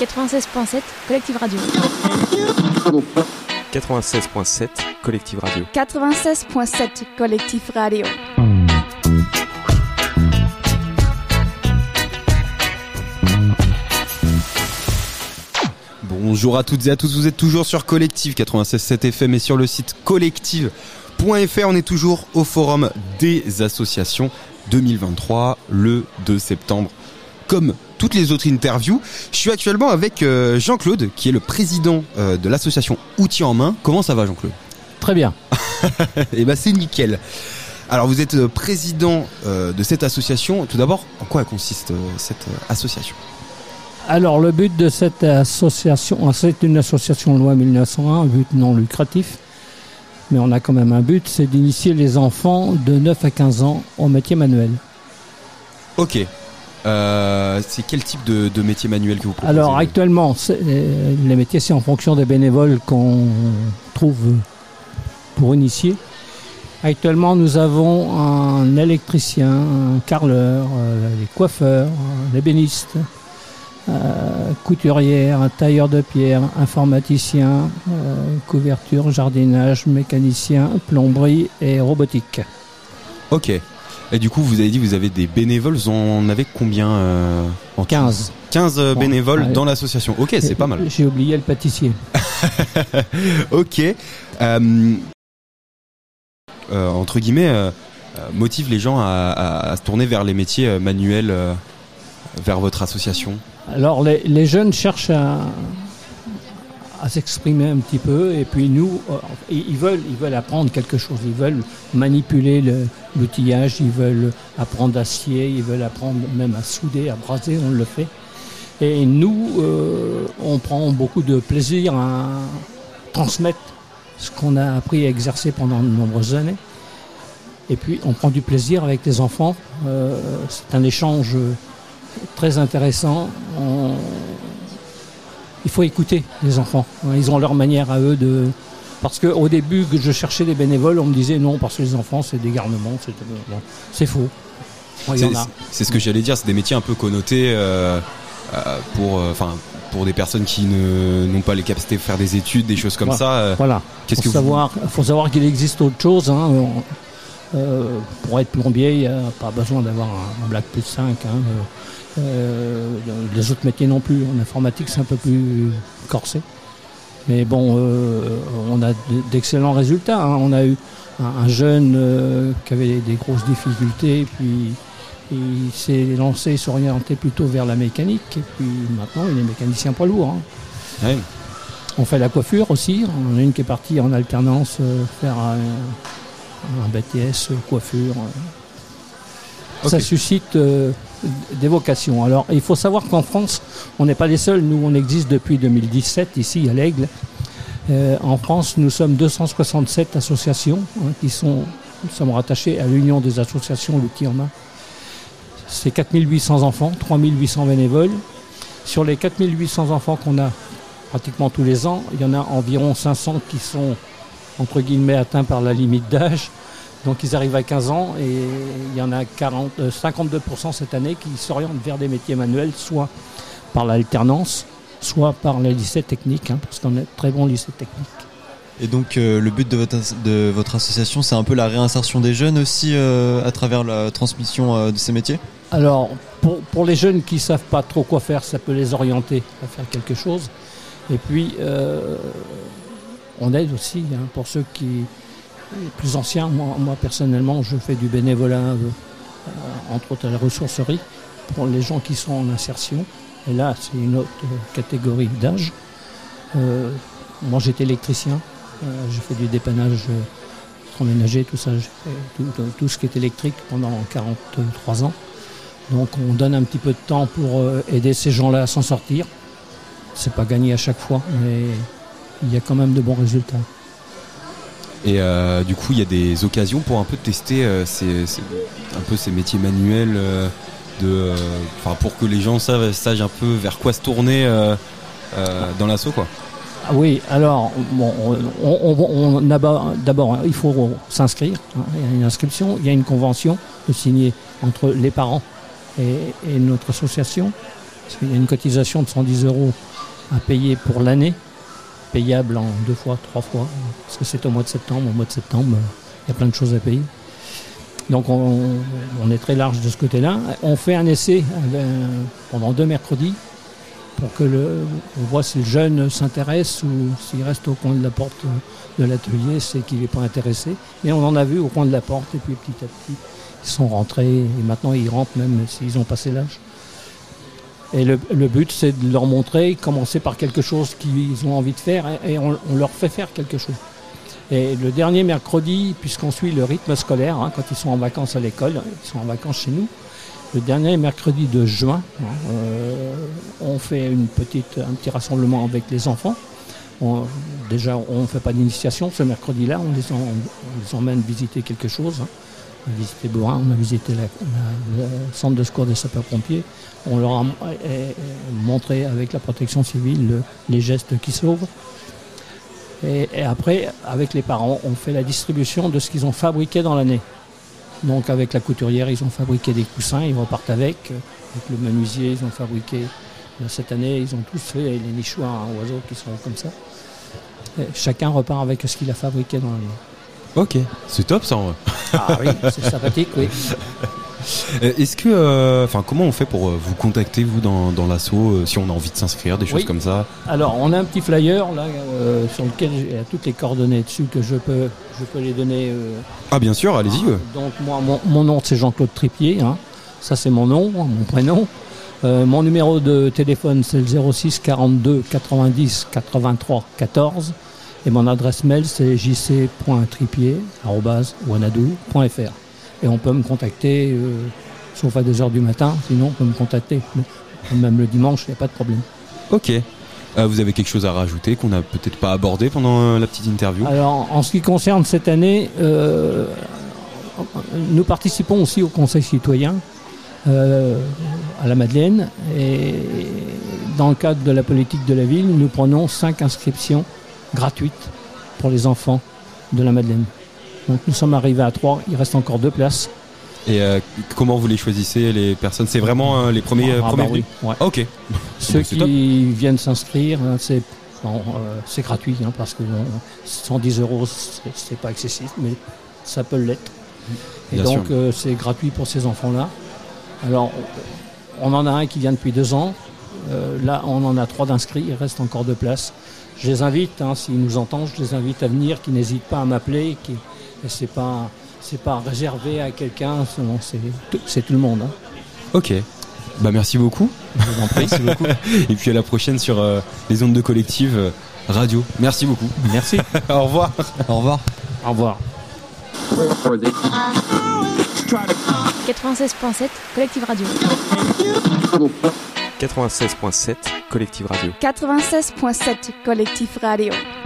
96.7 Collective Radio. 96.7 Collective Radio. 96.7 Collective Radio. Bonjour à toutes et à tous, vous êtes toujours sur Collective 96.7 FM et sur le site collective.fr. On est toujours au forum des associations 2023 le 2 septembre. Comme toutes les autres interviews, je suis actuellement avec euh, Jean-Claude qui est le président euh, de l'association Outils en main. Comment ça va Jean-Claude? Très bien. Et ben c'est nickel. Alors vous êtes euh, président de cette association. Tout d'abord, en quoi consiste cette association? Alors le but de cette association, c'est une association loi 1901, un but non lucratif, mais on a quand même un but, c'est d'initier les enfants de 9 à 15 ans au métier manuel. Ok. Euh, c'est quel type de, métier manuel que vous proposez Alors actuellement, euh, les métiers, c'est en fonction des bénévoles qu'on trouve pour initier. Actuellement, nous avons un électricien, un carreleur, euh, des coiffeurs, des bénistes, euh, couturière, un tailleur de pierre, informaticien, couverture, jardinage, mécanicien, plomberie et robotique. Ok. Et du coup, vous avez dit vous avez des bénévoles, vous en avez combien euh, en 15. 15 bénévoles dans l'association. Ok, c'est pas mal. J'ai oublié le pâtissier. ok. entre guillemets, motive les gens à, se tourner vers les métiers manuels, vers votre association alors les, jeunes cherchent à, s'exprimer un petit peu et puis nous, euh, ils veulent, ils veulent apprendre quelque chose, ils veulent manipuler l'outillage, ils veulent apprendre à scier, ils veulent apprendre même à souder, à braser, on le fait. Et nous, euh, on prend beaucoup de plaisir à transmettre ce qu'on a appris à exercer pendant de nombreuses années. Et puis on prend du plaisir avec les enfants. Euh, c'est un échange très intéressant. Il faut écouter les enfants. Ils ont leur manière à eux de. Parce qu'au début, que je cherchais des bénévoles, on me disait non, parce que les enfants, c'est des garnements. C'est faux. c'est ce que j'allais dire, c'est des métiers un peu connotés euh, euh, pour, euh, pour des personnes qui n'ont pas les capacités de faire des études, des choses comme ça. Voilà. Qu'est-ce que savoir, faut savoir qu'il existe autre chose. Hein. pour être plombier, il n'y a pas besoin d'avoir un, black plus 5. Euh, les autres métiers non plus. En informatique, c'est un peu plus corsé. Mais bon, euh, on a d'excellents résultats. Hein. On a eu un, jeune euh, qui avait des grosses difficultés, puis il s'est lancé, s'orienter plutôt vers la mécanique, et puis maintenant il est mécanicien poids lourd. Hein. On fait la coiffure aussi. On a une qui est partie en alternance faire un, un BTS coiffure. Ça suscite des vocations. Alors, il faut savoir qu'en France, on n'est pas les seuls. Nous, on existe depuis 2017 ici à l'Aigle. Euh, en France, nous sommes 267 associations hein, qui sont, nous sommes rattachés à l'Union des associations L'outil en main. C'est 4800 enfants, 3800 bénévoles. Sur les 4800 enfants qu'on a pratiquement tous les ans, il y en a environ 500 qui sont entre guillemets atteints par la limite d'âge. Donc ils arrivent à 15 ans et il y en a 40, 52% euh, cette année qui s'orientent vers des métiers manuels, soit par l'alternance, soit par les lycées techniques, hein, parce qu'on est très bon lycée technique. Et donc euh, le but de votre, de votre association, c'est un peu la réinsertion des jeunes aussi euh, à travers la transmission de ces métiers? Alors pour, les jeunes qui ne savent pas trop quoi faire, ça peut les orienter à faire quelque chose. Et puis on aide aussi hein, pour ceux qui, plus anciens. Moi, personnellement, je fais du bénévolat, euh, entre autres à la ressourcerie, pour les gens qui sont en insertion. Et là, c'est une autre catégorie d'âge. Euh, moi, j'étais électricien. Euh, j'ai fait du dépannage ménager, tout ça, tout, ce qui est électrique pendant 43 ans. Donc on donne un petit peu de temps pour aider ces gens-là à s'en sortir. C'est pas gagné à chaque fois, mais il y a quand même de bons résultats. Et euh, du coup, il y a des occasions pour un peu tester euh, un peu ces métiers manuels, euh, pour que les gens sachent un peu vers quoi se tourner dans l'assaut, quoi. Ah oui, alors, on, d'abord, il faut s'inscrire. Hein, il y a une inscription, il y a une convention de signer entre les parents et, notre association. Qu'il y a une cotisation de 110 euros à payer pour l'année, payable en deux fois, trois fois, parce que c'est au mois de septembre. Au mois de septembre, euh, il y a plein de choses à payer. Donc on, est très large de ce côté-là. On fait un essai euh, pendant deux mercredis pour que le, on voit si le jeune s'intéresse ou s'il reste au coin de la porte de l'atelier, c'est qu'il n'est pas intéressé. Et on en a vu au coin de la porte et puis petit à petit, ils sont rentrés et maintenant ils rentrent même s'ils ont passé l'âge. Et le, but, c'est de leur montrer, commencer par quelque chose qu'ils ont envie de faire et, et on, leur fait faire quelque chose. Et le dernier mercredi, puisqu'on suit le rythme scolaire, hein, quand ils sont en vacances à l'école, ils sont en vacances chez nous, le dernier mercredi de juin, hein, euh, on fait un petit rassemblement avec les enfants. Déjà, on ne fait pas d'initiation ce mercredi-là, on, les emmène visiter quelque chose. hein. On a visité Borin, on a visité le centre de secours des sapeurs-pompiers. On leur a euh, euh, montré avec la protection civile le- les gestes qui sauvent. Et, après, avec les parents, on fait la distribution de ce qu'ils ont fabriqué dans l'année. Donc avec la couturière, ils ont fabriqué des coussins, ils repartent avec. Avec le menuisier, ils ont fabriqué. Là, Cette année, ils ont tous fait les nichoirs à oiseaux qui sont comme ça. Chacun repart avec ce qu'il a fabriqué dans l'année. Ok, c'est top ça. Ah oui, c'est sympathique, oui. Euh, Est-ce que, euh, enfin, comment on fait pour euh, vous contacter vous dans, dans l'asso euh, si on a envie de s'inscrire, des choses comme ça? Alors, on a un petit flyer là sur lequel il y a toutes les coordonnées dessus que je peux, je peux les donner. Ah bien sûr, allez-y. ouais. Donc moi, mon, mon nom c'est Jean-Claude Tripier, hein. ça c'est mon nom, mon prénom. Mon numéro de téléphone c'est le 06 42 90 83 14 et mon adresse mail c'est jc.tripier@wanadoo.fr et on peut me contacter euh, sauf à 2h du matin, sinon on peut me contacter même le dimanche, il n'y a pas de problème. Ok. Euh, vous avez quelque chose à rajouter qu'on n'a peut-être pas abordé pendant euh, la petite interview? Alors, en ce qui concerne cette année, nous participons aussi au Conseil citoyen à la Madeleine. Et dans le cadre de la politique de la ville, nous prenons cinq inscriptions gratuites pour les enfants de la Madeleine. Donc nous sommes arrivés à trois, il reste encore deux places. Et euh, comment vous les choisissez les personnes? C'est vraiment euh, les premiers, Ah, premiers bah oui, venus ouais. Ok. Ceux qui top. viennent s'inscrire, hein, c'est bon, euh, c'est gratuit hein, parce que bon, 110 euros, c'est pas excessif, mais ça peut l'être. Et Bien donc c'est gratuit pour ces enfants-là. Alors on en a un qui vient depuis deux ans. Euh, là, on en a trois d'inscrits. Il reste encore deux places. Je les invite, hein, s'ils nous entendent, je les invite à venir, qu'ils n'hésitent pas à m'appeler. Qui, c'est pas c'est pas réservé à quelqu'un. c'est- tout- c'est tout le monde. hein. Ok. Bah merci beaucoup. Je vous en prie. Merci beaucoup. Et puis à la prochaine sur euh, les ondes de collective euh, radio. Merci beaucoup. Merci. Au revoir. Au revoir. Au revoir. 96.7 Collective Radio. 96.7 Collective Radio. 96.7 Collectif Radio.